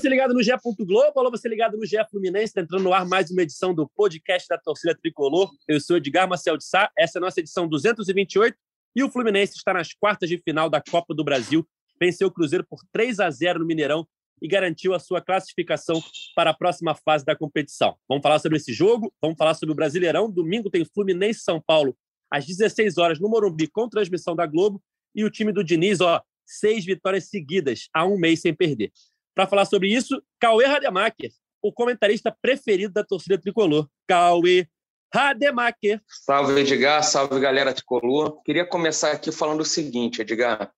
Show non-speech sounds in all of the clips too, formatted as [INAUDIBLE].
você ligado no GE. Globo, alô, você ligado no GE Fluminense, está entrando no ar mais uma edição do podcast da torcida tricolor. Eu sou Edgar Marcel de Sá, essa é a nossa edição 228 e o Fluminense está nas quartas de final da Copa do Brasil. Venceu o Cruzeiro por 3 a 0 no Mineirão e garantiu a sua classificação para a próxima fase da competição. Vamos falar sobre esse jogo, vamos falar sobre o Brasileirão. Domingo tem Fluminense São Paulo às 16 horas no Morumbi com transmissão da Globo e o time do Diniz, ó, seis vitórias seguidas há um mês sem perder. Para falar sobre isso, Cauê Rademacher, o comentarista preferido da torcida tricolor. Cauê Rademacher. Salve, Edgar. Salve, galera tricolor. Queria começar aqui falando o seguinte, Edgar.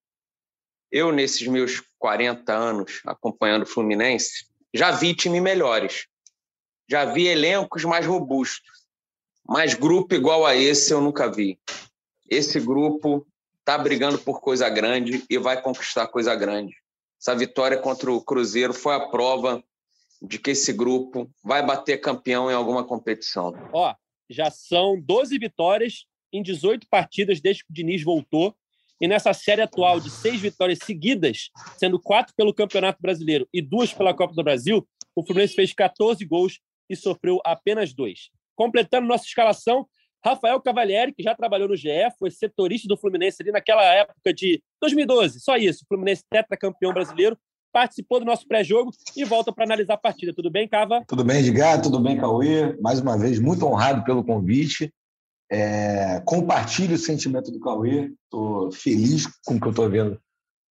Eu, nesses meus 40 anos acompanhando o Fluminense, já vi time melhores. Já vi elencos mais robustos. Mas grupo igual a esse eu nunca vi. Esse grupo está brigando por coisa grande e vai conquistar coisa grande. Essa vitória contra o Cruzeiro foi a prova de que esse grupo vai bater campeão em alguma competição. Ó, já são 12 vitórias em 18 partidas desde que o Diniz voltou. E nessa série atual de seis vitórias seguidas, sendo quatro pelo Campeonato Brasileiro e duas pela Copa do Brasil, o Fluminense fez 14 gols e sofreu apenas dois. Completando nossa escalação, Rafael Cavalieri, que já trabalhou no GE, foi setorista do Fluminense ali naquela época de 2012, só isso. Fluminense tetracampeão brasileiro, participou do nosso pré-jogo e volta para analisar a partida. Tudo bem, Cava? Tudo bem, Edgar? Tudo bem, Cauê? Mais uma vez, muito honrado pelo convite. É, compartilho o sentimento do Cauê. Estou feliz com o que eu estou vendo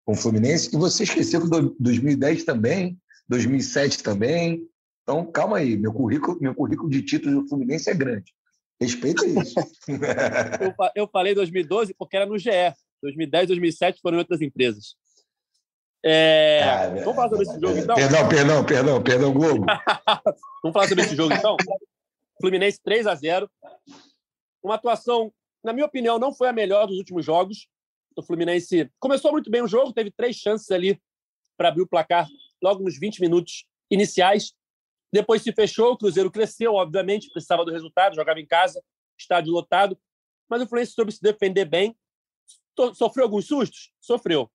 com o Fluminense. E você esqueceu que 2010 também, 2007 também. Então, calma aí. Meu currículo, meu currículo de títulos do Fluminense é grande. Respeita isso. [LAUGHS] eu, eu falei 2012 porque era no GE. 2010, 2007 foram outras empresas. É... Ah, Vamos falar sobre esse jogo, então? Perdão, perdão, perdão, perdão, Globo. [LAUGHS] Vamos falar sobre esse jogo, então? Fluminense 3 a 0 Uma atuação, na minha opinião, não foi a melhor dos últimos jogos. O Fluminense começou muito bem o jogo, teve três chances ali para abrir o placar logo nos 20 minutos iniciais. Depois se fechou, o Cruzeiro cresceu, obviamente, precisava do resultado, jogava em casa, estádio lotado, mas o Fluminense soube se defender bem. Sofreu alguns sustos? Sofreu.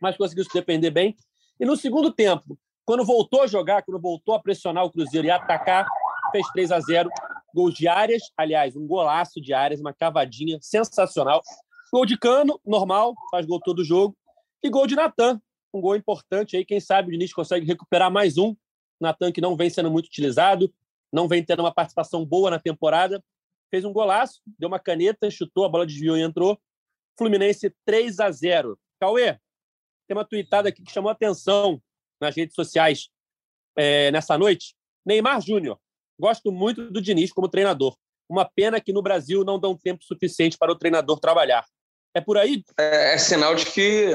Mas conseguiu se defender bem. E no segundo tempo, quando voltou a jogar, quando voltou a pressionar o Cruzeiro e atacar, fez 3 a 0 Gol de áreas, aliás, um golaço de áreas, uma cavadinha sensacional. Gol de Cano, normal, faz gol todo jogo. E gol de Natan, um gol importante aí. Quem sabe o Diniz consegue recuperar mais um Natan, que não vem sendo muito utilizado, não vem tendo uma participação boa na temporada, fez um golaço, deu uma caneta, chutou, a bola desviou e entrou. Fluminense 3 a 0. Cauê, tem uma tweetada aqui que chamou atenção nas redes sociais é, nessa noite. Neymar Júnior. Gosto muito do Diniz como treinador. Uma pena que no Brasil não dão tempo suficiente para o treinador trabalhar. É por aí? É, é sinal de que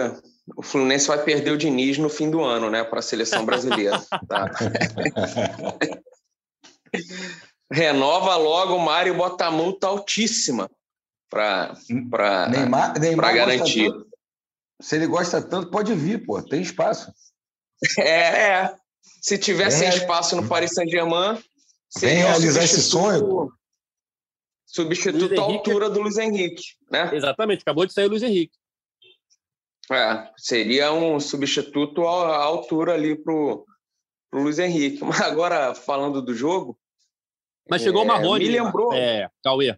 o Fluminense vai perder o Diniz no fim do ano, né, para a seleção brasileira. Tá? [LAUGHS] Renova logo o Mário bota a multa altíssima para garantir. Tanto, se ele gosta tanto, pode vir, pô, tem espaço. [LAUGHS] É, é. Se tivesse é. espaço no Paris Saint-Germain, vem realizar esse sonho. Substituto à altura do Luiz Henrique, né? Exatamente, acabou de sair o Luiz Henrique. É, seria um substituto à altura ali pro, pro Luiz Henrique. [LAUGHS] Mas agora, falando do jogo. Mas chegou o é, Marrone. Me lembrou. É, Cauê.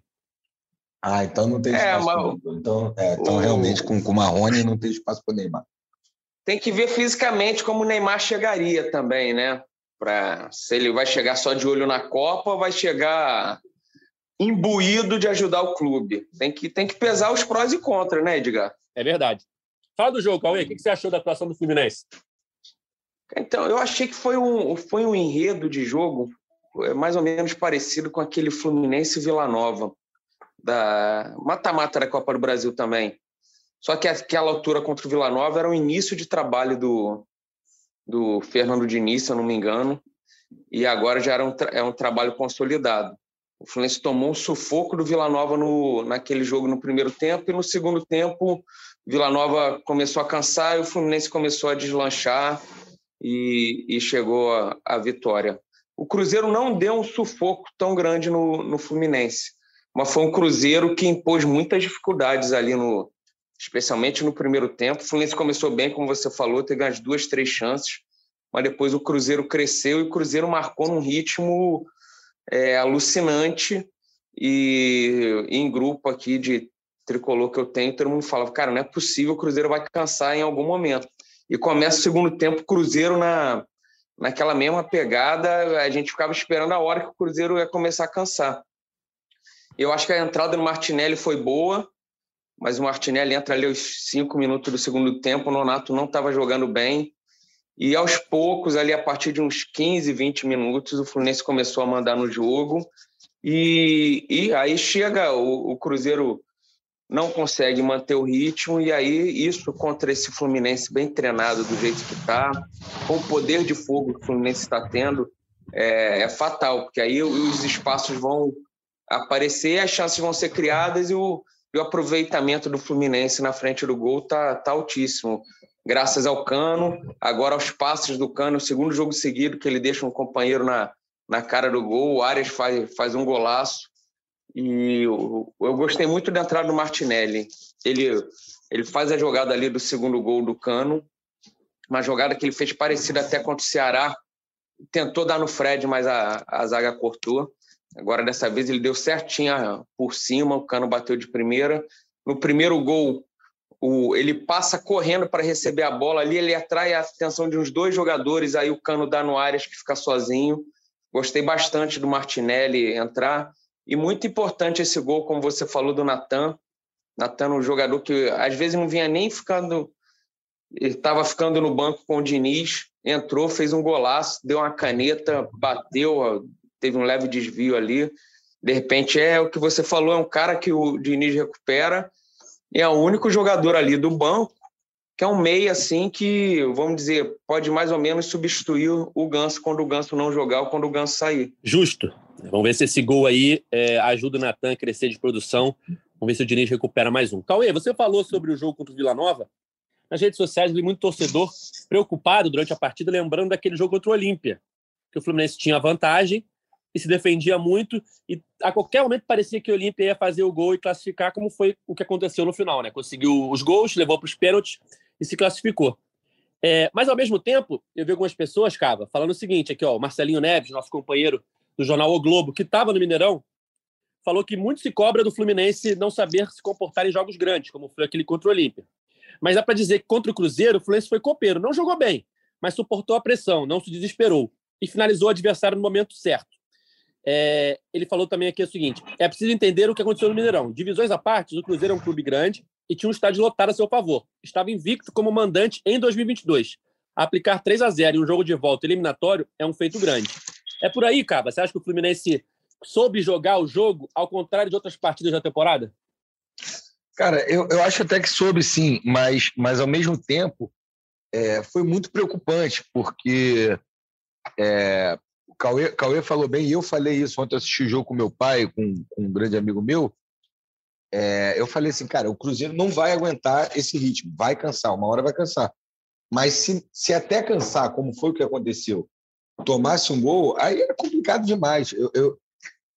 Ah, então não tem é, espaço. É, mas... Então, é, então o... realmente, com o Marrone não tem espaço para o Neymar. Tem que ver fisicamente como o Neymar chegaria também, né? Pra, se ele vai chegar só de olho na Copa ou vai chegar imbuído de ajudar o clube. Tem que, tem que pesar os prós e contras, né, Edgar? É verdade. Fala do jogo, Cauê. O que você achou da atuação do Fluminense? Então, eu achei que foi um, foi um enredo de jogo é, mais ou menos parecido com aquele Fluminense Vila Nova, da mata-mata da Copa do Brasil também. Só que aquela altura contra o Vila Nova era o início de trabalho do, do Fernando Diniz, se eu não me engano, e agora já era um, é um trabalho consolidado. O Fluminense tomou um sufoco do Vila Nova no, naquele jogo no primeiro tempo, e no segundo tempo Vila Nova começou a cansar e o Fluminense começou a deslanchar e, e chegou à vitória. O Cruzeiro não deu um sufoco tão grande no, no Fluminense, mas foi um Cruzeiro que impôs muitas dificuldades ali, no, especialmente no primeiro tempo. O Fluminense começou bem, como você falou, teve umas duas, três chances, mas depois o Cruzeiro cresceu e o Cruzeiro marcou num ritmo é, alucinante. E em grupo aqui de tricolor que eu tenho, todo mundo falava, cara, não é possível, o Cruzeiro vai cansar em algum momento. E começa o segundo tempo, Cruzeiro na, naquela mesma pegada, a gente ficava esperando a hora que o Cruzeiro ia começar a cansar. Eu acho que a entrada no Martinelli foi boa, mas o Martinelli entra ali aos cinco minutos do segundo tempo, o Nonato não estava jogando bem, e aos poucos, ali a partir de uns 15, 20 minutos, o Fluminense começou a mandar no jogo, e, e aí chega o, o Cruzeiro não consegue manter o ritmo, e aí isso contra esse Fluminense bem treinado do jeito que está, com o poder de fogo que o Fluminense está tendo, é, é, fatal, porque aí os espaços vão aparecer, as chances vão ser criadas e o, e o aproveitamento do Fluminense na frente do gol tá, tá altíssimo. Graças ao Cano, agora aos passos do Cano, segundo jogo seguido que ele deixa um companheiro na, na cara do gol, o Arias faz, faz um golaço. E eu, eu gostei muito da entrada do Martinelli. Ele, ele faz a jogada ali do segundo gol do Cano, uma jogada que ele fez parecida até contra o Ceará. Tentou dar no Fred, mas a, a zaga cortou. Agora, dessa vez, ele deu certinho por cima, o Cano bateu de primeira. No primeiro gol, o, ele passa correndo para receber a bola ali, ele atrai a atenção de uns dois jogadores, aí o Cano dá no Arias, que fica sozinho. Gostei bastante do Martinelli entrar. E muito importante esse gol, como você falou, do Natan. Natan, um jogador que às vezes não vinha nem ficando. Estava ficando no banco com o Diniz, entrou, fez um golaço, deu uma caneta, bateu, teve um leve desvio ali. De repente, é o que você falou, é um cara que o Diniz recupera e é o único jogador ali do banco que é um meia assim que, vamos dizer, pode mais ou menos substituir o Ganso quando o Ganso não jogar ou quando o Ganso sair. Justo. Vamos ver se esse gol aí é, ajuda o Natan a crescer de produção. Vamos ver se o Diniz recupera mais um. Cauê, você falou sobre o jogo contra o Vila Nova. Nas redes sociais, vi muito torcedor preocupado durante a partida, lembrando daquele jogo contra o Olímpia, que o Fluminense tinha vantagem e se defendia muito, e a qualquer momento parecia que o Olímpia ia fazer o gol e classificar, como foi o que aconteceu no final, né? Conseguiu os gols, levou para os pênaltis e se classificou. É, mas, ao mesmo tempo, eu vi algumas pessoas, Cava, falando o seguinte aqui, ó, o Marcelinho Neves, nosso companheiro do jornal O Globo, que estava no Mineirão, falou que muito se cobra do Fluminense não saber se comportar em jogos grandes, como foi aquele contra o Olímpia. Mas dá para dizer que contra o Cruzeiro, o Fluminense foi copeiro. Não jogou bem, mas suportou a pressão, não se desesperou e finalizou o adversário no momento certo. É, ele falou também aqui o seguinte: é preciso entender o que aconteceu no Mineirão. Divisões à parte, o Cruzeiro é um clube grande e tinha um estádio lotado a seu favor. Estava invicto como mandante em 2022. Aplicar 3 a 0 em um jogo de volta eliminatório é um feito grande. É por aí, Caba. Você acha que o Fluminense soube jogar o jogo ao contrário de outras partidas da temporada? Cara, eu, eu acho até que soube sim, mas, mas ao mesmo tempo é, foi muito preocupante, porque é, o Cauê, Cauê falou bem, e eu falei isso ontem, eu assisti o jogo com meu pai, com, com um grande amigo meu. É, eu falei assim, cara, o Cruzeiro não vai aguentar esse ritmo, vai cansar, uma hora vai cansar. Mas se, se até cansar, como foi o que aconteceu, tomasse um gol, aí era complicado demais. Eu, eu,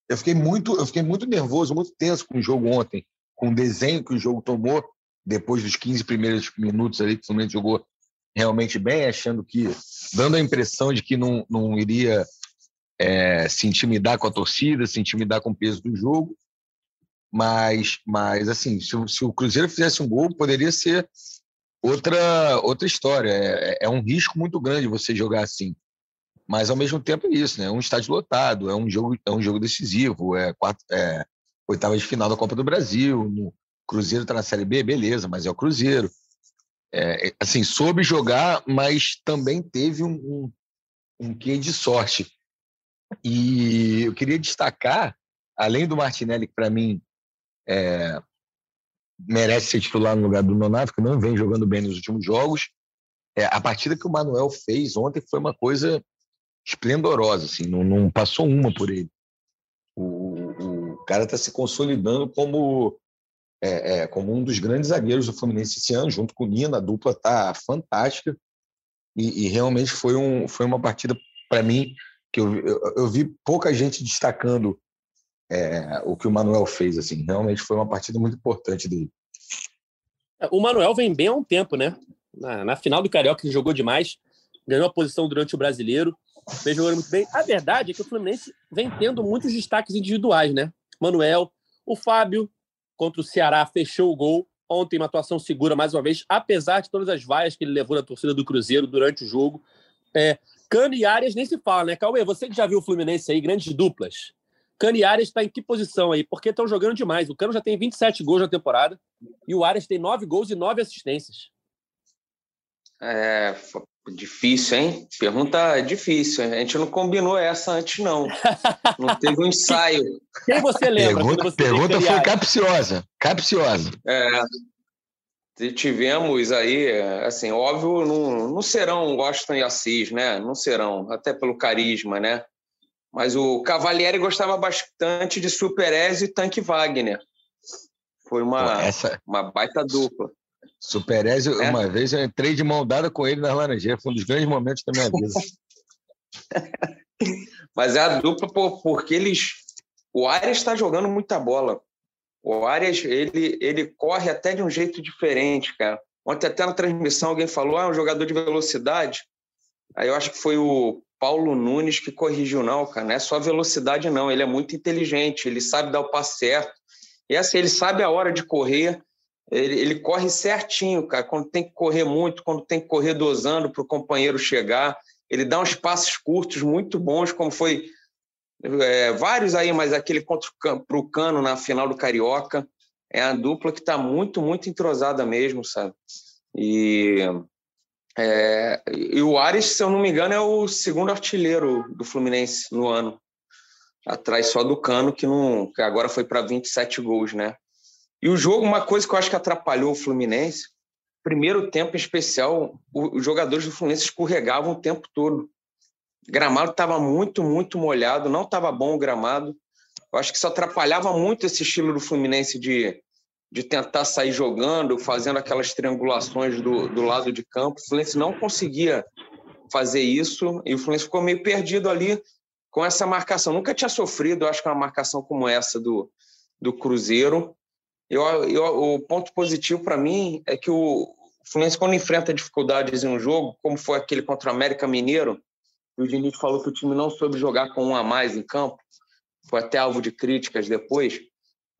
eu, fiquei muito, eu fiquei muito nervoso, muito tenso com o jogo ontem, com o desenho que o jogo tomou depois dos 15 primeiros minutos ali que o Fluminense jogou realmente bem, achando que, dando a impressão de que não, não iria é, se intimidar com a torcida, se intimidar com o peso do jogo. Mas, mas assim, se, se o Cruzeiro fizesse um gol, poderia ser outra, outra história. É, é, um risco muito grande você jogar assim. Mas, ao mesmo tempo, é isso, né? É um estádio lotado, é um jogo, é um jogo decisivo, é, é oitava de final da Copa do Brasil. No Cruzeiro está na Série B, beleza, mas é o Cruzeiro. É, assim, soube jogar, mas também teve um, um, um quê de sorte. E eu queria destacar, além do Martinelli, que para mim é, merece ser titular no lugar do Nonato, que não vem jogando bem nos últimos jogos, é, a partida que o Manuel fez ontem foi uma coisa esplendorosa, assim, não, não passou uma por ele. O, o cara está se consolidando como é, é, como um dos grandes zagueiros do Fluminense esse ano, junto com o Nina, a dupla tá fantástica e, e realmente foi, um, foi uma partida para mim que eu, eu, eu, vi pouca gente destacando é, o que o Manuel fez. Assim, realmente foi uma partida muito importante dele. O Manuel vem bem há um tempo, né? Na, na final do Carioca ele jogou demais. ganhou a posição durante o brasileiro, vem jogando muito bem. A verdade é que o Fluminense vem tendo muitos destaques individuais, né? Manuel, o Fábio contra o Ceará fechou o gol. Ontem, uma atuação segura mais uma vez, apesar de todas as vaias que ele levou na torcida do Cruzeiro durante o jogo. É, Cano e Arias nem se fala, né? Cauê, você que já viu o Fluminense aí, grandes duplas. Cano e Arias está em que posição aí? Porque estão jogando demais. O Cano já tem 27 gols na temporada e o Arias tem 9 gols e 9 assistências. É difícil, hein? Pergunta difícil. A gente não combinou essa antes, não. Não teve um [LAUGHS] ensaio. Quem você lembra? Pergunta, você pergunta foi capciosa. Capciosa. É, tivemos aí, assim, óbvio, não, não serão Washington e Assis, né? Não serão, até pelo carisma, né? Mas o Cavalieri gostava bastante de Super e Tanque Wagner. Foi uma, Essa... uma baita dupla. Super é? uma vez eu entrei de mão dada com ele na Laranjeira, foi um dos grandes momentos da minha vida. [LAUGHS] Mas é a dupla porque eles. O Arias está jogando muita bola. O Arias, ele, ele corre até de um jeito diferente, cara. Ontem, até na transmissão, alguém falou: ah, é um jogador de velocidade. Aí eu acho que foi o Paulo Nunes que corrigiu, não, cara. Não é só velocidade, não. Ele é muito inteligente, ele sabe dar o passo certo. E assim, ele sabe a hora de correr. Ele, ele corre certinho, cara. Quando tem que correr muito, quando tem que correr dosando para o companheiro chegar. Ele dá uns passos curtos muito bons, como foi é, vários aí, mas aquele contra o Cano na final do Carioca. É a dupla que está muito, muito entrosada mesmo, sabe? E, é, e o Ares, se eu não me engano, é o segundo artilheiro do Fluminense no ano. Atrás só do Cano, que, não, que agora foi para 27 gols, né? E o jogo, uma coisa que eu acho que atrapalhou o Fluminense, primeiro tempo em especial, os jogadores do Fluminense escorregavam o tempo todo. O gramado estava muito, muito molhado, não estava bom o gramado. Eu acho que isso atrapalhava muito esse estilo do Fluminense de, de tentar sair jogando, fazendo aquelas triangulações do, do lado de campo. O Fluminense não conseguia fazer isso e o Fluminense ficou meio perdido ali com essa marcação. Nunca tinha sofrido, acho que uma marcação como essa do, do Cruzeiro. Eu, eu, o ponto positivo para mim é que o Fluminense, quando enfrenta dificuldades em um jogo, como foi aquele contra o América Mineiro, o Diniz falou que o time não soube jogar com um a mais em campo, foi até alvo de críticas depois,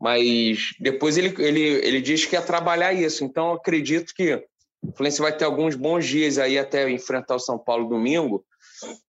mas depois ele, ele, ele diz que ia trabalhar isso. Então, acredito que o Fluminense vai ter alguns bons dias aí até enfrentar o São Paulo domingo.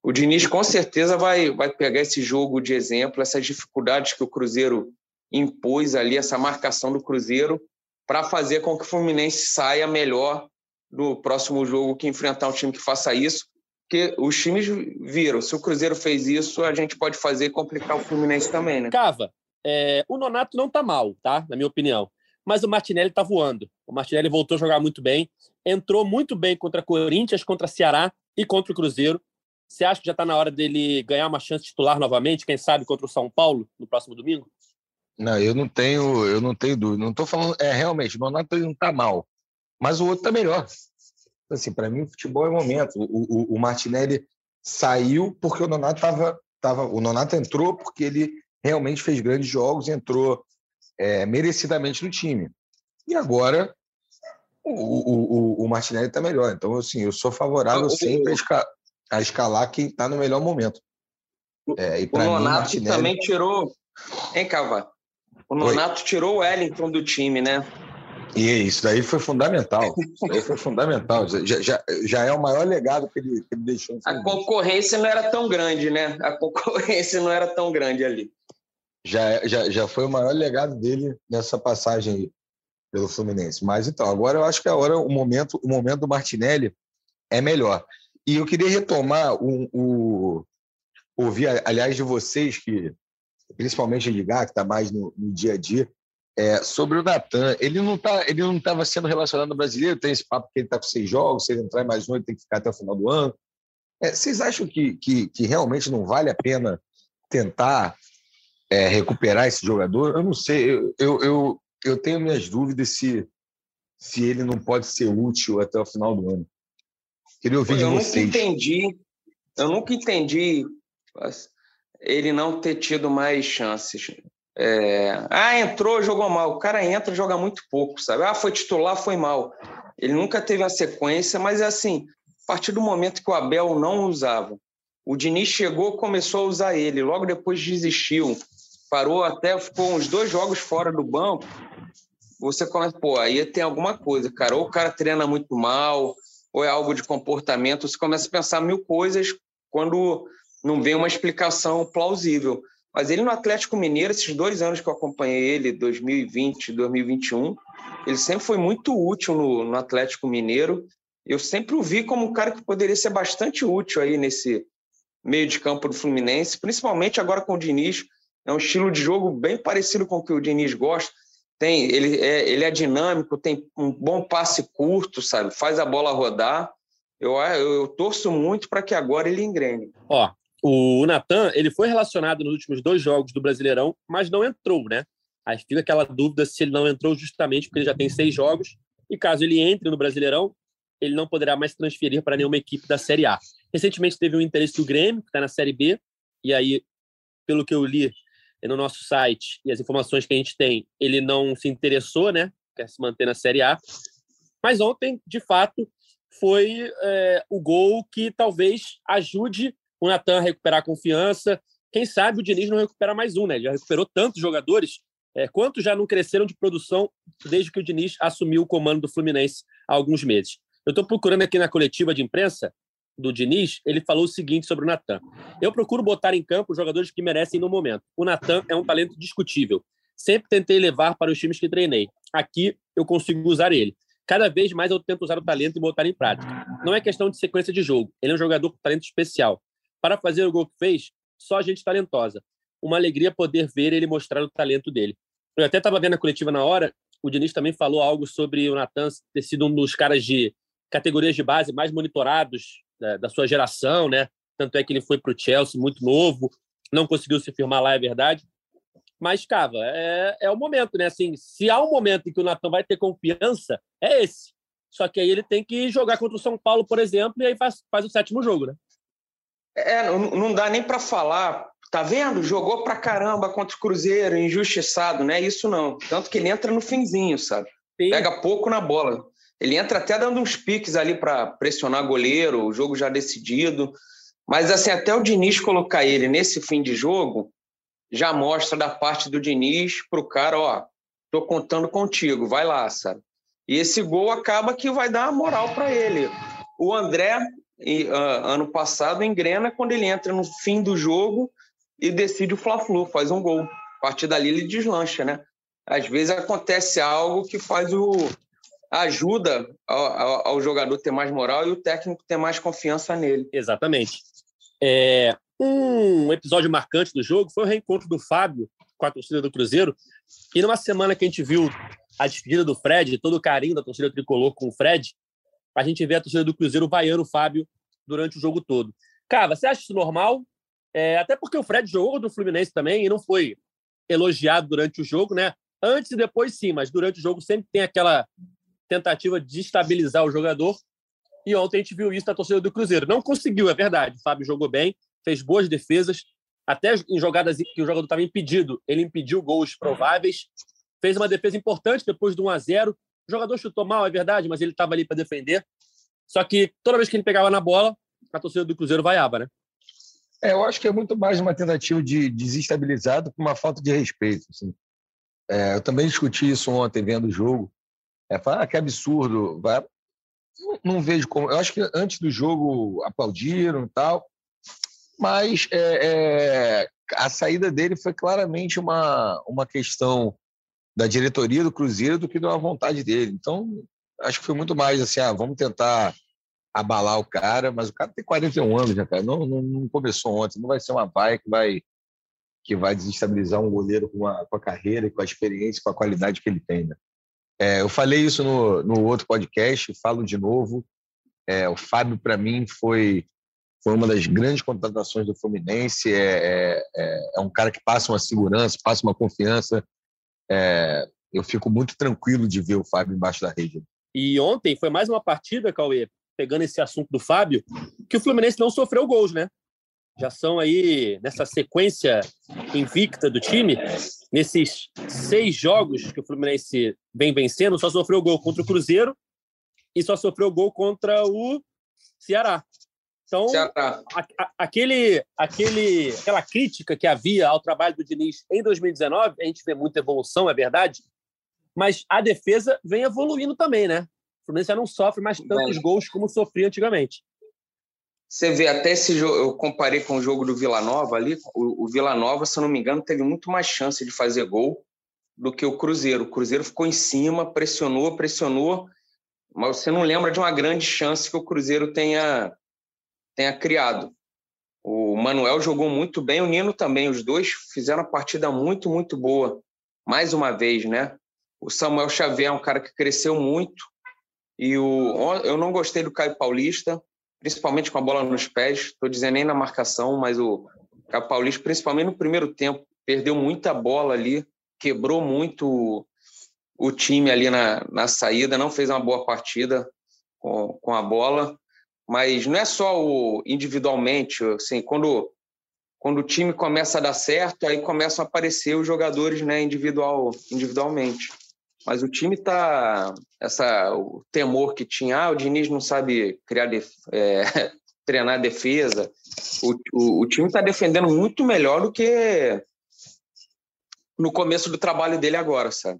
O Diniz com certeza vai, vai pegar esse jogo de exemplo, essas dificuldades que o Cruzeiro impôs ali, essa marcação do Cruzeiro, para fazer com que o Fluminense saia melhor do próximo jogo que enfrentar um time que faça isso porque os times viram, se o Cruzeiro fez isso, a gente pode fazer complicar o Fluminense também, né? Cava, é, o Nonato não tá mal, tá? Na minha opinião. Mas o Martinelli tá voando. O Martinelli voltou a jogar muito bem, entrou muito bem contra Corinthians, contra Ceará e contra o Cruzeiro. Você acha que já está na hora dele ganhar uma chance titular novamente, quem sabe contra o São Paulo no próximo domingo? Não, eu não tenho, eu não tenho dúvida. Não estou falando, é realmente, o Nonato não está mal, mas o outro está melhor. Assim, para mim, o futebol é momento. O, o, o Martinelli saiu porque o Nonato estava. Tava, o Nonato entrou porque ele realmente fez grandes jogos, entrou é, merecidamente no time. E agora o, o, o Martinelli está melhor. Então, assim, eu sou favorável sempre a, esca a escalar quem está no melhor momento. É, e o Nonato mim, Martinelli... também tirou. Hein, Cava? O Nonato Oi? tirou o Wellington do time, né? E isso daí foi fundamental. Isso daí foi fundamental. Já, já, já é o maior legado que ele, que ele deixou. A concorrência não era tão grande, né? A concorrência não era tão grande ali. Já, já, já foi o maior legado dele nessa passagem pelo Fluminense. Mas então, agora eu acho que agora o momento, o momento do Martinelli é melhor. E eu queria retomar o, o ouvir, aliás, de vocês que principalmente ligar que está mais no, no dia a dia, é, sobre o Natan, ele não tá, ele não estava sendo relacionado ao brasileiro, tem esse papo que ele está com seis jogos, se ele entrar em mais um, ele tem que ficar até o final do ano. É, vocês acham que, que, que, realmente não vale a pena tentar é, recuperar esse jogador? Eu não sei, eu, eu, eu, eu, tenho minhas dúvidas se, se ele não pode ser útil até o final do ano. Queria ouvir eu de vocês. Eu nunca entendi, eu nunca entendi ele não ter tido mais chances. É, ah, entrou, jogou mal. O cara entra, joga muito pouco, sabe? Ah, foi titular, foi mal. Ele nunca teve a sequência, mas é assim, partir do momento que o Abel não usava. O Diniz chegou, começou a usar ele, logo depois desistiu, parou até, ficou uns dois jogos fora do banco. Você começa, pô, aí tem alguma coisa, cara. Ou o cara treina muito mal, ou é algo de comportamento. Você começa a pensar mil coisas quando não vem uma explicação plausível. Mas ele no Atlético Mineiro, esses dois anos que eu acompanhei ele, 2020, 2021, ele sempre foi muito útil no, no Atlético Mineiro. Eu sempre o vi como um cara que poderia ser bastante útil aí nesse meio de campo do Fluminense, principalmente agora com o Diniz. É um estilo de jogo bem parecido com o que o Diniz gosta. Tem, ele, é, ele é dinâmico, tem um bom passe curto, sabe? Faz a bola rodar. Eu, eu, torço muito para que agora ele engrene. Ó, o Natan, ele foi relacionado nos últimos dois jogos do Brasileirão, mas não entrou, né? Aí fica aquela dúvida se ele não entrou justamente porque ele já tem seis jogos e caso ele entre no Brasileirão, ele não poderá mais transferir para nenhuma equipe da Série A. Recentemente teve um interesse do Grêmio, que está na Série B, e aí, pelo que eu li no nosso site e as informações que a gente tem, ele não se interessou, né? Quer se manter na Série A. Mas ontem, de fato, foi é, o gol que talvez ajude o Natan recuperar a confiança. Quem sabe o Diniz não recupera mais um, né? Ele já recuperou tantos jogadores. É, quantos já não cresceram de produção desde que o Diniz assumiu o comando do Fluminense há alguns meses? Eu estou procurando aqui na coletiva de imprensa do Diniz, ele falou o seguinte sobre o Natan. Eu procuro botar em campo os jogadores que merecem no momento. O Natan é um talento discutível. Sempre tentei levar para os times que treinei. Aqui eu consigo usar ele. Cada vez mais eu tento usar o talento e botar em prática. Não é questão de sequência de jogo. Ele é um jogador com talento especial. Para fazer o gol que fez, só gente talentosa. Uma alegria poder ver ele mostrar o talento dele. Eu até estava vendo a coletiva na hora, o Diniz também falou algo sobre o Natan ter sido um dos caras de categorias de base mais monitorados da, da sua geração, né? Tanto é que ele foi para o Chelsea muito novo, não conseguiu se firmar lá, é verdade. Mas, Cava, é, é o momento, né? Assim, se há um momento em que o Natan vai ter confiança, é esse. Só que aí ele tem que jogar contra o São Paulo, por exemplo, e aí faz, faz o sétimo jogo, né? É, não, não dá nem para falar. Tá vendo? Jogou pra caramba contra o Cruzeiro, injustiçado, né? Isso não. Tanto que ele entra no finzinho, sabe? Sim. Pega pouco na bola. Ele entra até dando uns piques ali para pressionar goleiro, o jogo já decidido. Mas assim, até o Diniz colocar ele nesse fim de jogo, já mostra da parte do Diniz pro cara, ó, tô contando contigo, vai lá, sabe? E esse gol acaba que vai dar uma moral para ele. O André, uh, ano passado, engrena quando ele entra no fim do jogo e decide o Fla-Flu, faz um gol. A partir dali ele deslancha, né? Às vezes acontece algo que faz o, ajuda ao, ao, jogador ter mais moral e o técnico ter mais confiança nele. Exatamente. É, um episódio marcante do jogo foi o reencontro do Fábio com a torcida do Cruzeiro. E numa semana que a gente viu a despedida do Fred, todo o carinho da torcida tricolor com o Fred, a gente vê a torcida do Cruzeiro vaiando o Fábio durante o jogo todo. Cara, você acha isso normal? É, até porque o Fred jogou do Fluminense também e não foi elogiado durante o jogo, né? Antes e depois sim, mas durante o jogo sempre tem aquela tentativa de estabilizar o jogador. E ontem a gente viu isso na torcida do Cruzeiro. Não conseguiu, é verdade. O Fábio jogou bem, fez boas defesas, até em jogadas que o jogador estava impedido, ele impediu gols prováveis. Fez uma defesa importante depois do 1 a 0 O jogador chutou mal, é verdade, mas ele estava ali para defender. Só que toda vez que ele pegava na bola, a torcida do Cruzeiro vaiava, né? É, eu acho que é muito mais uma tentativa de desestabilizar do que uma falta de respeito. Assim. É, eu também discuti isso ontem, vendo o jogo. É, falar ah, que absurdo. Vai... Não, não, vejo como. Eu acho que antes do jogo aplaudiram e tal, mas é, é, a saída dele foi claramente uma, uma questão da diretoria do Cruzeiro do que uma vontade dele. Então, acho que foi muito mais assim: ah, vamos tentar abalar o cara, mas o cara tem 41 anos, né, cara? Não, não, não começou ontem, não vai ser uma vaia que vai que vai desestabilizar um goleiro com a, com a carreira, com a experiência, com a qualidade que ele tem. Né? É, eu falei isso no, no outro podcast, falo de novo. É, o Fábio, para mim, foi, foi uma das grandes contratações do Fluminense. É, é, é um cara que passa uma segurança, passa uma confiança. É, eu fico muito tranquilo de ver o Fábio embaixo da rede. E ontem foi mais uma partida, Cauê, pegando esse assunto do Fábio, que o Fluminense não sofreu gols, né? já são aí nessa sequência invicta do time, nesses seis jogos que o Fluminense vem vencendo, só sofreu gol contra o Cruzeiro e só sofreu gol contra o Ceará. Então. A, a, aquele, aquele, aquela crítica que havia ao trabalho do Diniz em 2019, a gente vê muita evolução, é verdade, mas a defesa vem evoluindo também, né? O Fluminense já não sofre mais tantos Bem, gols como sofria antigamente. Você vê até esse jogo, eu comparei com o jogo do Vila Nova ali, o, o Vila Nova, se eu não me engano, teve muito mais chance de fazer gol do que o Cruzeiro. O Cruzeiro ficou em cima, pressionou, pressionou, mas você não lembra de uma grande chance que o Cruzeiro tenha, tenha criado. O Manuel jogou muito bem, o Nino também, os dois fizeram uma partida muito, muito boa, mais uma vez, né? O Samuel Xavier é um cara que cresceu muito, e o, eu não gostei do Caio Paulista, principalmente com a bola nos pés. Estou dizendo nem na marcação, mas o Caio Paulista, principalmente no primeiro tempo, perdeu muita bola ali, quebrou muito o time ali na, na saída, não fez uma boa partida com, com a bola. Mas não é só o individualmente, assim, quando quando o time começa a dar certo, aí começam a aparecer os jogadores, né, individual, individualmente. Mas o time tá essa o temor que tinha, ah, o Diniz não sabe criar def, é, [LAUGHS] treinar defesa. O, o, o time está defendendo muito melhor do que no começo do trabalho dele agora, sabe?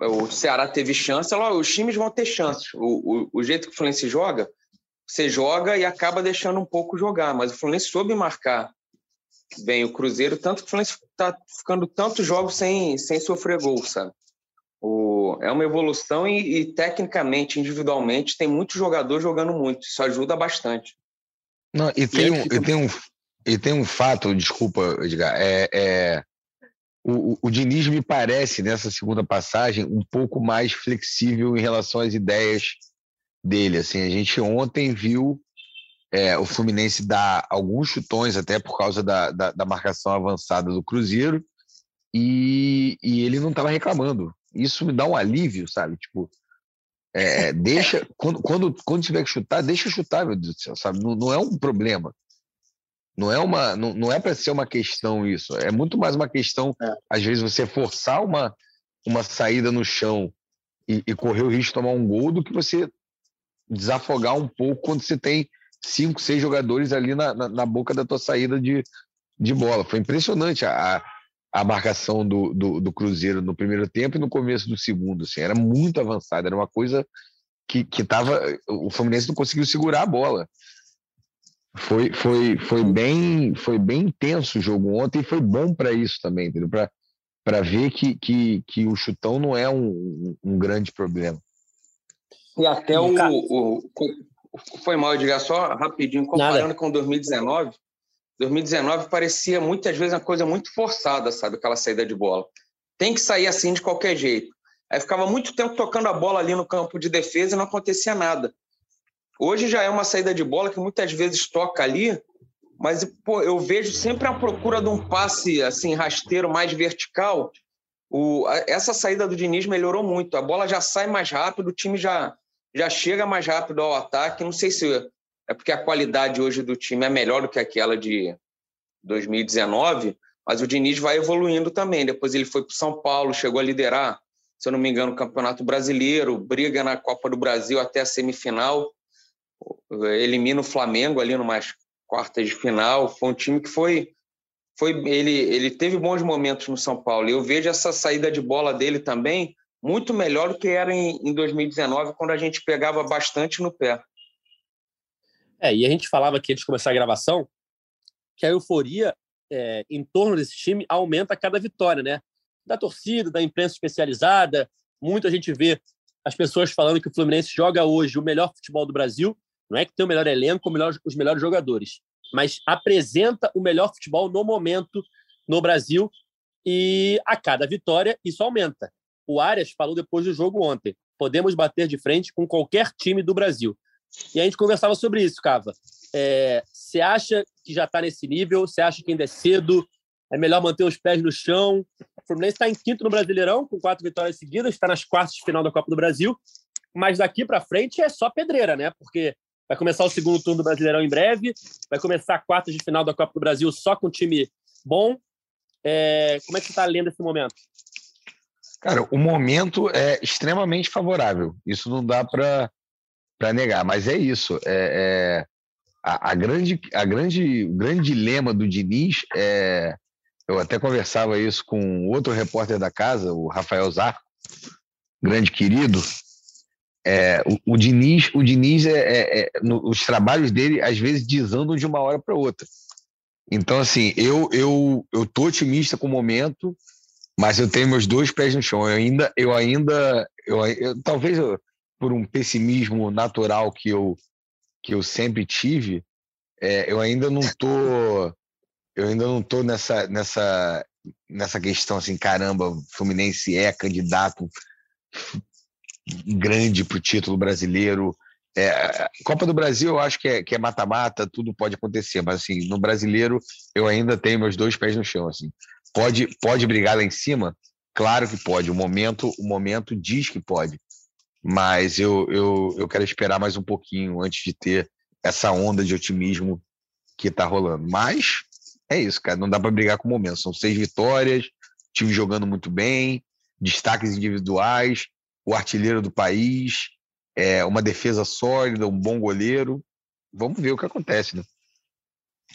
O Ceará teve chance, os times vão ter chances. O, o, o jeito que o Fluminense joga, você joga e acaba deixando um pouco jogar, mas o Fluminense soube marcar bem o Cruzeiro, tanto que o Fluminense está ficando tantos jogos sem, sem sofrer gol, sabe? O, é uma evolução e, e, tecnicamente, individualmente, tem muito jogador jogando muito. Isso ajuda bastante. Não, e, tem um, e, tem um, e tem um fato, desculpa, Edgar, é, é o, o, o Diniz me parece, nessa segunda passagem, um pouco mais flexível em relação às ideias dele. Assim, a gente ontem viu é, o Fluminense dar alguns chutões, até por causa da, da, da marcação avançada do Cruzeiro, e, e ele não estava reclamando isso me dá um alívio, sabe? Tipo, é, [LAUGHS] deixa. quando, quando, quando tiver que chutar, deixa chutar, meu Deus do céu, sabe? Não, não é um problema. Não é uma, não, não é para ser uma questão isso. É muito mais uma questão, é. às vezes, você forçar uma, uma saída no chão e, e, correr o risco de tomar um gol do que você desafogar um pouco quando você tem cinco, seis jogadores ali na, na, na boca da tua saída de, de bola. Foi impressionante a, a marcação do, do, do, Cruzeiro no primeiro tempo e no começo do segundo. Assim, era muito avançada, era uma coisa que, que tava, o Fluminense não conseguiu segurar a bola. Foi, foi, foi, bem, foi bem intenso o jogo ontem e foi bom para isso também, para ver que, que, que o chutão não é um, um grande problema. E até o, o, Foi mal, eu diga só rapidinho, comparando Nada. com 2019, 2019 parecia muitas vezes uma coisa muito forçada, sabe? Aquela saída de bola. Tem que sair assim de qualquer jeito. Aí ficava muito tempo tocando a bola ali no campo de defesa e não acontecia nada. Hoje já é uma saída de bola que muitas vezes toca ali, mas pô, eu vejo sempre a procura de um passe assim rasteiro mais vertical. O, a, essa saída do Diniz melhorou muito. A bola já sai mais rápido, o time já já chega mais rápido ao ataque. Não sei se é porque a qualidade hoje do time é melhor do que aquela de 2019, mas o Diniz vai evoluindo também. Depois ele foi para o São Paulo, chegou a liderar, se eu não me engano, o Campeonato Brasileiro, briga na Copa do Brasil até a semifinal, elimina o Flamengo ali numas quartas de final. Foi um time que foi. foi ele, ele teve bons momentos no São Paulo. Eu vejo essa saída de bola dele também muito melhor do que era em, em 2019, quando a gente pegava bastante no pé. É, e a gente falava aqui antes de começar a gravação que a euforia é, em torno desse time aumenta a cada vitória, né? Da torcida, da imprensa especializada. Muita gente vê as pessoas falando que o Fluminense joga hoje o melhor futebol do Brasil. Não é que tem o melhor elenco, os melhores jogadores, mas apresenta o melhor futebol no momento no Brasil e a cada vitória isso aumenta. O Arias falou depois do jogo ontem: podemos bater de frente com qualquer time do Brasil. E a gente conversava sobre isso, Cava. É, você acha que já está nesse nível? Você acha que ainda é cedo? É melhor manter os pés no chão? O Fluminense está em quinto no Brasileirão, com quatro vitórias seguidas, está nas quartas de final da Copa do Brasil. Mas daqui para frente é só pedreira, né? Porque vai começar o segundo turno do Brasileirão em breve, vai começar a quarta de final da Copa do Brasil só com um time bom. É, como é que você está lendo esse momento? Cara, o momento é extremamente favorável. Isso não dá para negar. Mas é isso. É, é a, a, grande, a grande, o grande dilema do Diniz é. Eu até conversava isso com outro repórter da casa, o Rafael Zarco, grande querido. É, o, o Diniz, o Diniz é, é, é no, os trabalhos dele às vezes desandam de uma hora para outra. Então, assim, eu, eu, eu tô otimista com o momento, mas eu tenho meus dois pés no chão. Eu ainda, eu ainda, eu, eu talvez eu, por um pessimismo natural que eu, que eu sempre tive, é, eu ainda não tô, eu ainda não tô nessa, nessa, nessa questão assim, caramba, Fluminense é candidato grande para o título brasileiro. É, Copa do Brasil eu acho que é, que é mata-mata, tudo pode acontecer, mas assim, no brasileiro eu ainda tenho meus dois pés no chão. Assim. Pode, pode brigar lá em cima? Claro que pode. O momento, o momento diz que pode. Mas eu, eu, eu quero esperar mais um pouquinho antes de ter essa onda de otimismo que está rolando. Mas é isso, cara. Não dá para brigar com o momento. São seis vitórias, time jogando muito bem, destaques individuais, o artilheiro do país, é, uma defesa sólida, um bom goleiro. Vamos ver o que acontece, né?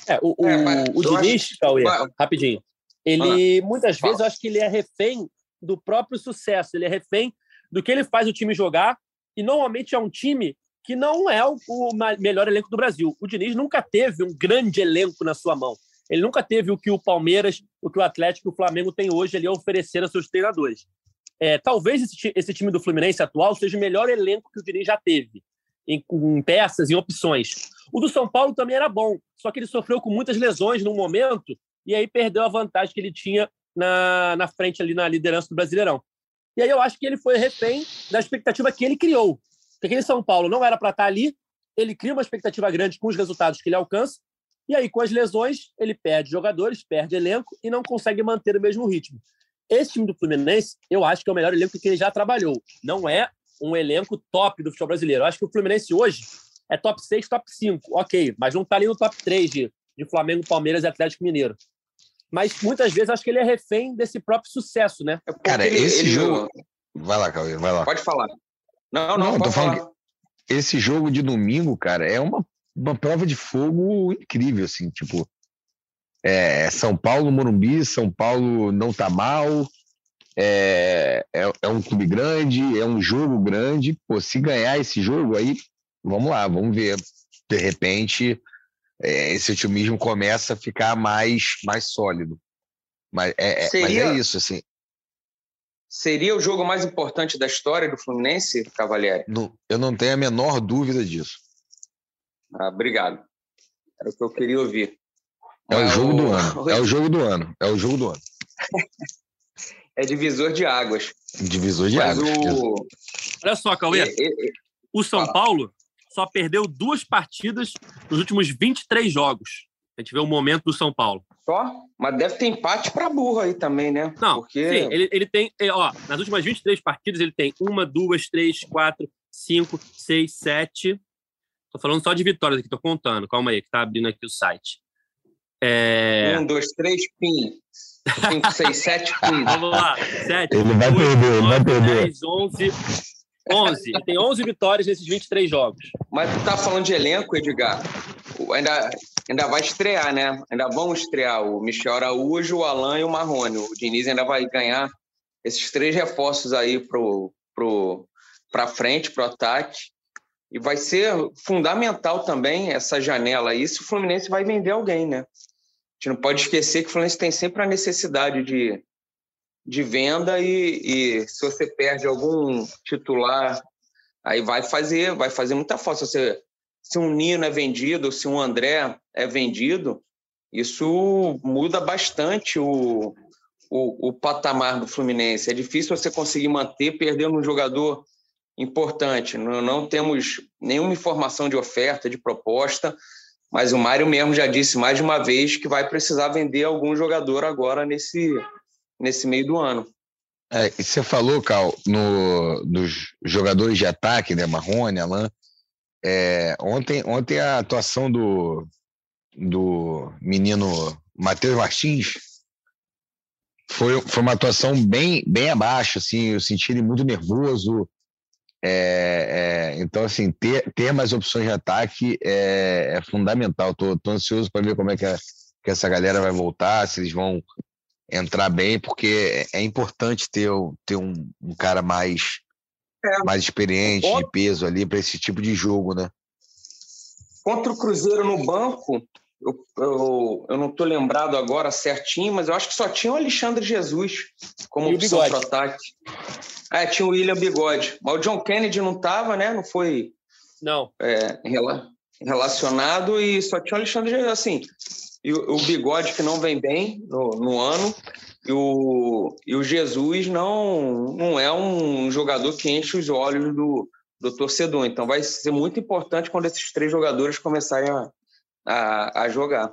É, o, o, é, o Diniz, acho... Cauê, rapidinho, ele ah, muitas fala. vezes eu acho que ele é refém do próprio sucesso, ele é refém do que ele faz o time jogar, e normalmente é um time que não é o, o melhor elenco do Brasil. O Diniz nunca teve um grande elenco na sua mão. Ele nunca teve o que o Palmeiras, o que o Atlético e o Flamengo têm hoje ali a oferecer a seus treinadores. É, talvez esse, esse, time do Fluminense atual seja o melhor elenco que o Diniz já teve, em, em, peças, em opções. O do São Paulo também era bom, só que ele sofreu com muitas lesões num momento e aí perdeu a vantagem que ele tinha na, na frente ali na liderança do Brasileirão. E aí eu acho que ele foi refém da expectativa que ele criou. Porque aquele São Paulo não era para estar ali, ele cria uma expectativa grande com os resultados que ele alcança, e aí com as lesões ele perde jogadores, perde elenco e não consegue manter o mesmo ritmo. Esse time do Fluminense, eu acho que é o melhor elenco que ele já trabalhou. Não é um elenco top do futebol brasileiro. Eu acho que o Fluminense hoje é top 6, top 5. Ok, mas não está ali no top 3 de, de Flamengo, Palmeiras e Atlético Mineiro. Mas muitas vezes acho que ele é refém desse próprio sucesso, né? É Cara, ele, esse ele... jogo. Vai lá, Cauê, vai lá. Pode falar. Não, não, não tô falar. falando. Esse jogo de domingo, cara, é uma, uma prova de fogo incrível, assim, tipo. É, São Paulo, Morumbi, São Paulo não tá mal, é, é, é, um clube grande, é um jogo grande. Pô, se ganhar esse jogo, aí vamos lá, vamos ver. De repente, é, esse otimismo começa a ficar mais, mais sólido. Mas é, Seria... mas é isso, assim. Seria o jogo mais importante da história do Fluminense, Cavalieri? Não, eu não tenho a menor dúvida disso. Ah, obrigado. Era o que eu queria ouvir. É o jogo do ano. É o [LAUGHS] jogo do ano. É o jogo do ano. é divisor de águas. Divisor de Mas águas. O... Olha só, Cauê. O São Paulo só perdeu duas partidas nos últimos 23 jogos. A gente vê o momento do São Paulo. Só? Mas deve ter empate para burro aí também, né? Não, Porque... sim, ele, ele tem, ó, nas últimas 23 partidas ele tem uma, duas, três, quatro, cinco, seis, sete. Tô falando só de vitórias aqui, tô contando. Calma aí, que tá abrindo aqui o site. É... Um, dois, três, pin. Cinco, seis, sete, pin. [LAUGHS] Vamos lá. Sete. Ele vai perder, ele vai perder. Dez, onze. 11. Ele tem 11 vitórias nesses 23 jogos. Mas tu tá falando de elenco, Edgar? Ainda, ainda vai estrear, né? Ainda vão estrear o Michel Araújo, o Alan e o Marrone. O Diniz ainda vai ganhar esses três reforços aí pro, pro, pra frente, pro ataque. E vai ser fundamental também essa janela aí se o Fluminense vai vender alguém, né? gente não pode esquecer que o Fluminense tem sempre a necessidade de, de venda e, e se você perde algum titular, aí vai fazer, vai fazer muita falta. Se, se um Nino é vendido, se um André é vendido, isso muda bastante o, o, o patamar do Fluminense. É difícil você conseguir manter perdendo um jogador importante. Não, não temos nenhuma informação de oferta, de proposta. Mas o Mário mesmo já disse mais de uma vez que vai precisar vender algum jogador agora nesse, nesse meio do ano. É, você falou, Cal, no, dos jogadores de ataque, né? Marrone, Alain. É, ontem, ontem a atuação do, do menino Matheus Martins foi, foi uma atuação bem, bem abaixo, assim, eu senti ele muito nervoso, É, é, então, assim, ter, ter mais opções de ataque é, é fundamental. Tô ansioso para ver como é que, a, que essa galera vai voltar, se eles vão entrar bem, porque é, importante ter, ter um, um cara mais, é. mais experiente, de peso ali, para esse tipo de jogo, né? Contra o Cruzeiro no banco, eu, eu, eu não estou lembrado agora certinho, mas eu acho que só tinha o Alexandre Jesus como e opção para ataque. Ah, tinha o William Bigode. Mas o John Kennedy não estava, né? Não foi não. É, relacionado e só tinha o Alexandre Jesus. Assim, e o, Bigode que não vem bem no, no ano. E o, e o Jesus não, não é um jogador que enche os olhos do, do torcedor. Então vai ser muito importante quando esses três jogadores começarem a, a, a jogar.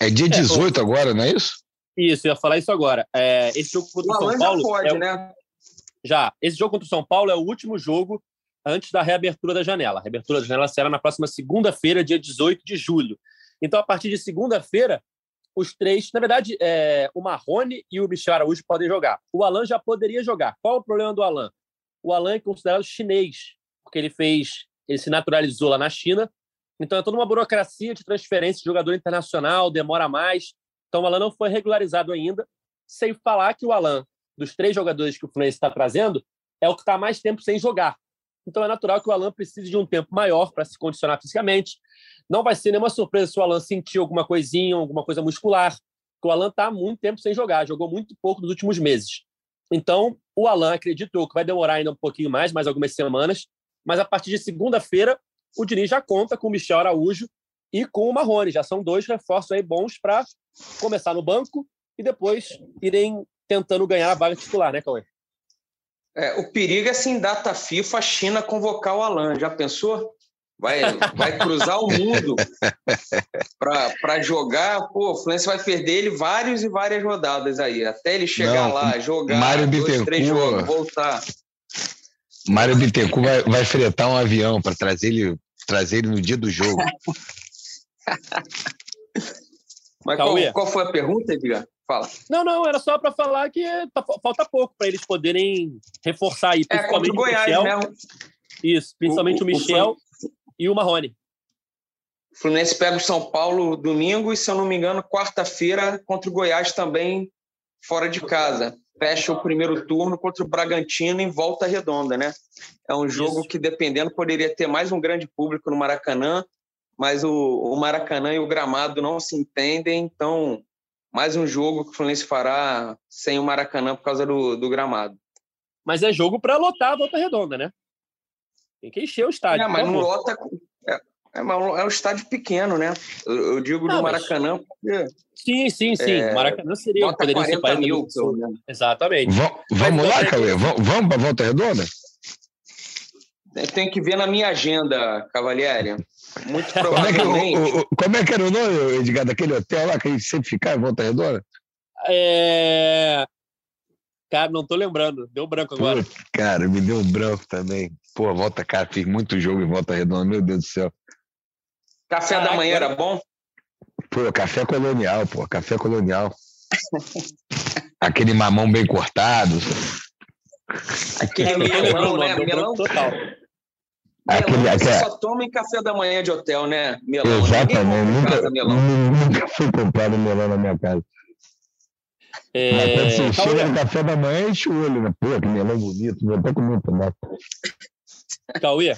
É dia 18 é, agora, não é isso? Isso, eu ia falar isso agora. É, esse jogo contra o São Paulo. Já pode, é o... né? Já. Esse jogo contra o São Paulo é o último jogo antes da reabertura da janela. A reabertura da janela será na próxima segunda-feira, dia 18 de julho. Então, a partir de segunda-feira, os três, na verdade, é, o Marrone e o Michel Araújo podem jogar. O Alan já poderia jogar. Qual o problema do Alan? O Alan é considerado chinês, porque ele fez, ele se naturalizou lá na China então é toda uma burocracia de transferência de jogador internacional, demora mais. Então o Alan não foi regularizado ainda, sem falar que o Alan, dos três jogadores que o Fluminense está trazendo, é o que está mais tempo sem jogar. Então é natural que o Alan precise de um tempo maior para se condicionar fisicamente. Não vai ser nenhuma surpresa se o Alan sentir alguma coisinha, alguma coisa muscular, porque o Alan está há muito tempo sem jogar, jogou muito pouco nos últimos meses. Então, o Alan acreditou que vai demorar ainda um pouquinho mais, mais algumas semanas, mas a partir de segunda-feira o Diniz já conta com o Michel Araújo e com o Marrone. Já são dois reforços aí bons para começar no banco e depois irem tentando ganhar a vaga titular, né, Cauê? É, o perigo é assim, data FIFA, a China convocar o Alan. Já pensou? Vai, vai cruzar o mundo [LAUGHS] para jogar. Pô, o Fluminense vai perder ele vários e várias rodadas aí, até ele chegar Não, lá, jogar Mário dois, três jogos, voltar. Mário Bittencourt vai, vai fretar um avião para trazer ele trazer ele no dia do jogo. [LAUGHS] Mas qual, qual, foi a pergunta, Edgar? Fala. Não, não, era só para falar que tá, falta pouco para eles poderem reforçar aí, é, principalmente é, o Goiás, Michel. Né? Isso, principalmente o, o, o Michel o e o Marrone. O Fluminense pega o São Paulo domingo e, se eu não me engano, quarta-feira contra o Goiás também fora de casa fecha o primeiro turno contra o Bragantino em volta redonda, né? É um jogo Isso. que, dependendo, poderia ter mais um grande público no Maracanã, mas o, o, Maracanã e o gramado não se entendem, então mais um jogo que o Fluminense fará sem o Maracanã por causa do, do gramado. Mas é jogo para lotar a volta redonda, né? Tem que encher o estádio. É, mas não lota. É, é, é um estádio pequeno, né? Eu, eu digo não, do Maracanã mas... porque Sim, sim, sim. É, Maracanã seria, poderia ser país mil, Exatamente. V vamos lá, Cauê? Vamos para a Volta Redonda? Tem que ver na minha agenda, Cavalieri. Muito provavelmente. Como é, que, o, o, como é que era o nome, Edgar, daquele hotel lá que a gente sempre ficava em Volta Redonda? É... Cara, não tô lembrando. Deu branco agora. Pô, cara, me deu um branco também. Pô, volta, cara, fiz muito jogo em Volta Redonda, meu Deus do céu. Café Caraca, da manhã era bom? Pô, café colonial, pô, café colonial. Aquele mamão bem cortado. Aquele é, melão, [LAUGHS] né? Melão total. Aquele, melão aquele... só toma em café da manhã de hotel, né? Melão. Exatamente. Nunca, melão. nunca fui comprado melão na minha casa. É... Mas quando você chega no café da manhã, enche o olho, né? Pô, que melão bonito, vou até comer também. Cauê,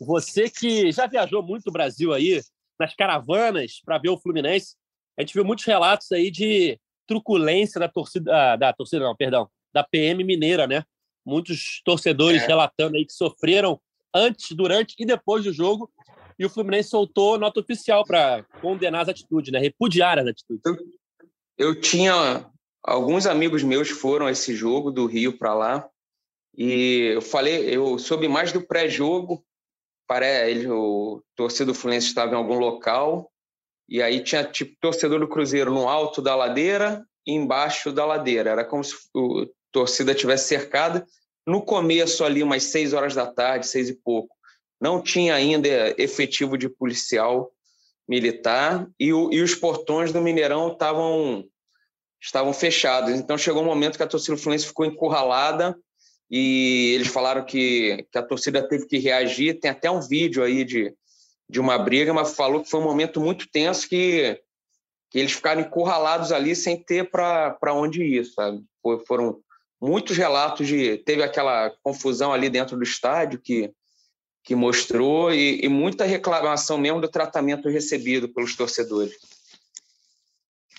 você que já viajou muito o Brasil aí, nas caravanas para ver o Fluminense. A gente viu muitos relatos aí de truculência da torcida, ah, da torcida não, perdão, da PM Mineira, né? Muitos torcedores é. relatando aí que sofreram antes, durante e depois do jogo. E o Fluminense soltou nota oficial para condenar as atitudes, né? Repudiar as atitudes. Eu, eu tinha alguns amigos meus foram a esse jogo do Rio para lá e eu falei, eu soube mais do pré-jogo parece, o torcedor do Fluminense estava em algum local e aí tinha tipo torcedor do Cruzeiro no alto da ladeira e embaixo da ladeira. Era como se a torcida tivesse cercada. No começo ali, umas seis horas da tarde, seis e pouco, não tinha ainda efetivo de policial militar e, o, e os portões do Mineirão estavam estavam fechados. Então chegou um momento que a torcida Fluminense ficou encurralada e eles falaram que, que a torcida teve que reagir. Tem até um vídeo aí de, de uma briga, mas falou que foi um momento muito tenso que, que eles ficaram encurralados ali sem ter para onde ir, sabe? Foram muitos relatos de. Teve aquela confusão ali dentro do estádio que, que mostrou, e, e muita reclamação mesmo do tratamento recebido pelos torcedores.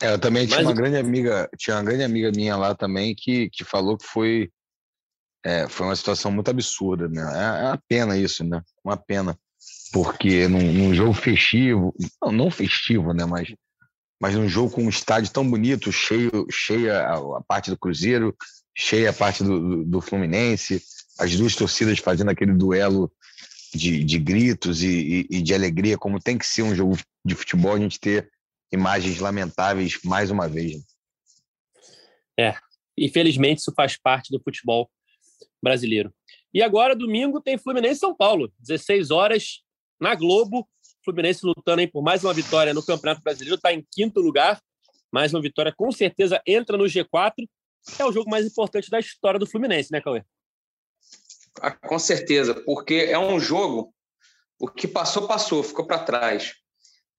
É, eu também tinha Mas... uma grande amiga, tinha uma grande amiga minha lá também que, que falou que foi é, foi uma situação muito absurda, né? É, é uma pena isso, né? Uma pena. Porque num, num jogo festivo, não, não, festivo, né? Mas, mas num jogo com um estádio tão bonito, cheio, cheia a, a parte do Cruzeiro, cheia a parte do, do, do, Fluminense, as duas torcidas fazendo aquele duelo de, de gritos e, e, e de alegria, como tem que ser um jogo de futebol, a gente ter imagens lamentáveis mais uma vez. Né? É, infelizmente isso faz parte do futebol brasileiro. E agora, domingo, tem Fluminense São Paulo, 16 horas na Globo. Fluminense lutando aí por mais uma vitória no Campeonato Brasileiro, está em quinto lugar. Mais uma vitória, com certeza entra no G4. É o jogo mais importante da história do Fluminense, né, Cauê? Ah, com certeza, porque é um jogo, o que passou, passou, ficou para trás.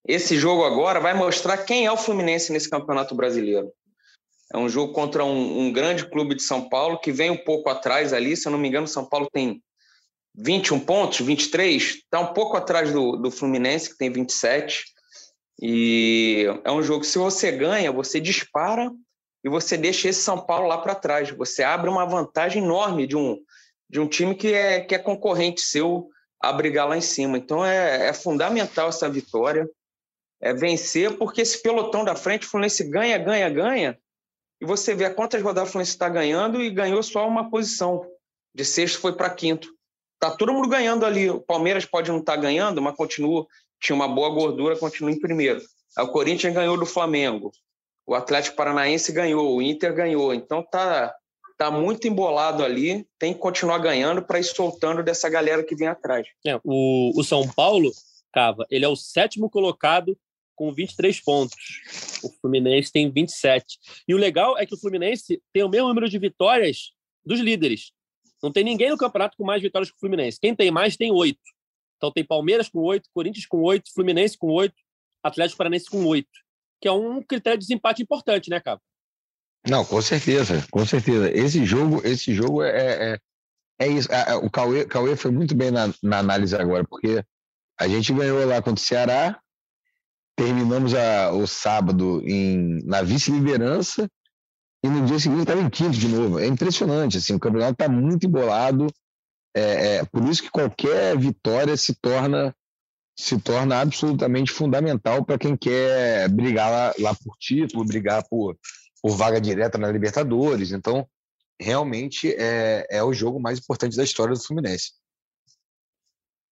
Esse jogo agora vai mostrar quem é o Fluminense nesse Campeonato Brasileiro. É um jogo contra um, um, grande clube de São Paulo que vem um pouco atrás ali. Se eu não me engano, São Paulo tem 21 pontos, 23. Está um pouco atrás do, do Fluminense, que tem 27. E é um jogo que, se você ganha, você dispara e você deixa esse São Paulo lá para trás. Você abre uma vantagem enorme de um, de um time que é, que é concorrente seu a brigar lá em cima. Então é, é fundamental essa vitória. É vencer, porque esse pelotão da frente, o Fluminense ganha, ganha, ganha e você vê a quantas rodadas o Fluminense está ganhando e ganhou só uma posição. De sexto foi para quinto. Tá todo mundo ganhando ali. O Palmeiras pode não estar tá ganhando, mas continua, tinha uma boa gordura, continua em primeiro. O Corinthians ganhou do Flamengo. O Atlético Paranaense ganhou, o Inter ganhou. Então tá tá muito embolado ali, tem que continuar ganhando para ir soltando dessa galera que vem atrás. É, o, o São Paulo, Cava, ele é o sétimo colocado com 23 pontos. O Fluminense tem 27. E o legal é que o Fluminense tem o mesmo número de vitórias dos líderes. Não tem ninguém no campeonato com mais vitórias que o Fluminense. Quem tem mais tem oito. Então tem Palmeiras com oito, Corinthians com oito, Fluminense com oito, Atlético Paranaense com oito. Que é um critério de desempate importante, né, Cabo? Não, com certeza, com certeza. Esse jogo, esse jogo é, é, é isso. O Cauê, Cauê foi muito bem na, na análise agora, porque a gente ganhou lá contra o Ceará, terminamos a, o sábado em, na vice-liderança e no dia seguinte estava em quinto de novo. É impressionante, assim, o campeonato está muito embolado. É, é, por isso que qualquer vitória se torna se torna absolutamente fundamental para quem quer brigar lá, lá, por título, brigar por, por vaga direta na Libertadores. Então, realmente é, é o jogo mais importante da história do Fluminense.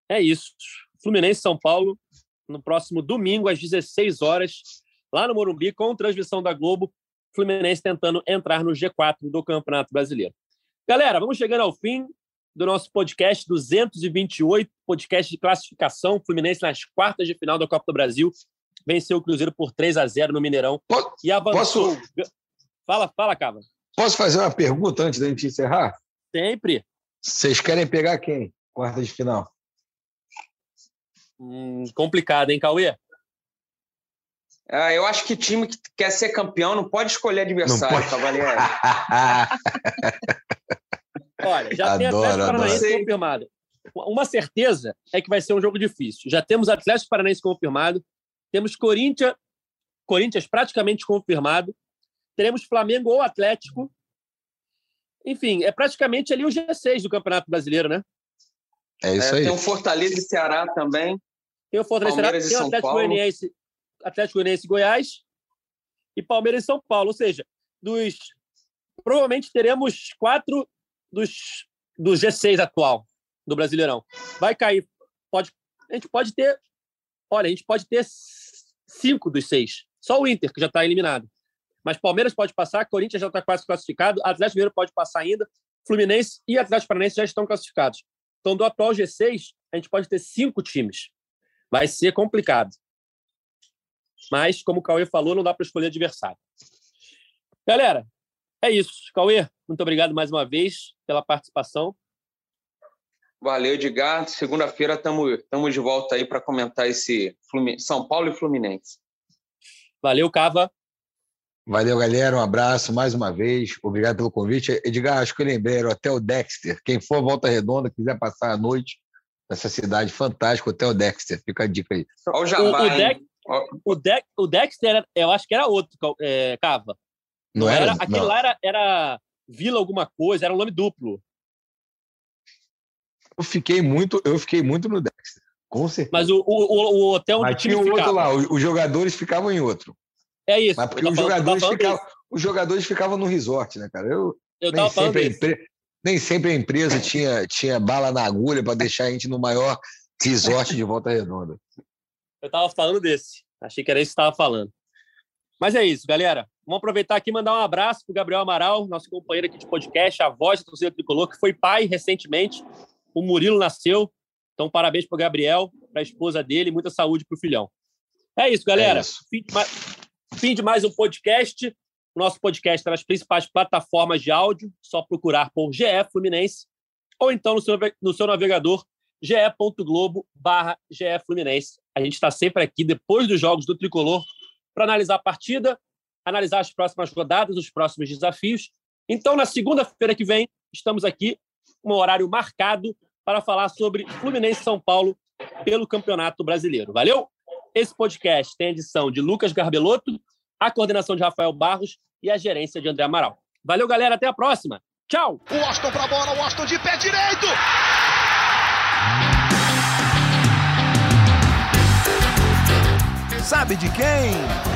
É isso. Fluminense São Paulo no próximo domingo, às 16 horas, lá no Morumbi, com transmissão da Globo, Fluminense tentando entrar no G4 do Campeonato Brasileiro. Galera, vamos chegando ao fim do nosso podcast 228, podcast de classificação. Fluminense nas quartas de final da Copa do Brasil. Venceu o Cruzeiro por 3 a 0 no Mineirão. Posso, e avançou. Posso, fala, fala, Cava. Posso fazer uma pergunta antes da gente encerrar? Sempre. Vocês querem pegar quem? Quarta de final. Hum, complicado, hein, Cauê? Ah, eu acho que time que quer ser campeão não pode escolher adversário. Cavaleiro. [LAUGHS] Olha, já adoro, tem Atlético Paranaense confirmado. Uma certeza é que vai ser um jogo difícil. Já temos Atlético Paranaense confirmado, temos Corinthians, Corinthians praticamente confirmado, teremos Flamengo ou Atlético. Enfim, é praticamente ali o G6 do Campeonato Brasileiro, né? É isso é, aí. Tem o Fortaleza e Ceará também. Tem o Fortaleza Ceará, tem o Atlético Goianiense, Atlético Goianiense e Goiás e Palmeiras e São Paulo. Ou seja, dos provavelmente teremos quatro dos do G6 atual do Brasileirão. Vai cair, pode, a gente pode ter, olha, a gente pode ter cinco dos seis. Só o Inter que já está eliminado. Mas Palmeiras pode passar, Corinthians já está quase classificado, Atlético Mineiro pode passar ainda, Fluminense e Atlético Paranaense já estão classificados. Então, do atual G6, a gente pode ter cinco times. Vai ser complicado. Mas, como o Cauê falou, não dá para escolher adversário. Galera, É isso. Cauê, muito obrigado mais uma vez pela participação. Valeu, Edgar. Segunda-feira estamos de volta aí para comentar esse Flumin... São Paulo e Fluminense. Valeu, Cava. Valeu, galera. Um abraço mais uma vez. Obrigado pelo convite. Edgar, acho que eu lembrei, era o Hotel Dexter. Quem for Volta Redonda, quiser passar a noite nessa cidade fantástica, Hotel Dexter. Fica a dica aí. Olha o Jabá, o, o, Dex, o, Dex, o Dexter, eu acho que era outro, é, Cava. Não, era? era aquele não. lá era, era Vila alguma coisa, era um nome duplo. Eu fiquei muito, eu fiquei muito no Dexter, com certeza. Mas o, o, o hotel onde Mas tinha um outro lá, os, jogadores ficavam em outro. É isso. Mas porque os jogadores, ficavam, os jogadores ficavam no resort, né, cara? Eu, eu nem, sempre empre... nem sempre a empresa tinha, tinha bala na agulha para deixar a gente no maior resort de Volta Redonda. Eu tava falando desse. Achei que era isso que você estava falando. Mas é isso, galera. Vamos aproveitar aqui e mandar um abraço para o Gabriel Amaral, nosso companheiro aqui de podcast, a voz do torcedor tricolor, que foi pai recentemente. O Murilo nasceu. Então, parabéns para o Gabriel, para a esposa dele, muita saúde para o filhão. É isso, galera. É isso. Fim, de mais, fim de mais um podcast. O nosso podcast está nas principais plataformas de áudio, só procurar por GE Fluminense ou então no seu, no seu navegador ge.globo barra Fluminense. A gente está sempre aqui depois dos jogos do Tricolor para analisar a partida, analisar as próximas rodadas, os próximos desafios. Então, na segunda-feira que vem, estamos aqui, um horário marcado para falar sobre Fluminense São Paulo pelo Campeonato Brasileiro. Valeu? Esse podcast tem a edição de Lucas Garbelotto, a coordenação de Rafael Barros e a gerência de André Amaral. Valeu, galera. Até a próxima. Tchau. O Austin para a bola, o Austin de pé direito. Sabe de quem?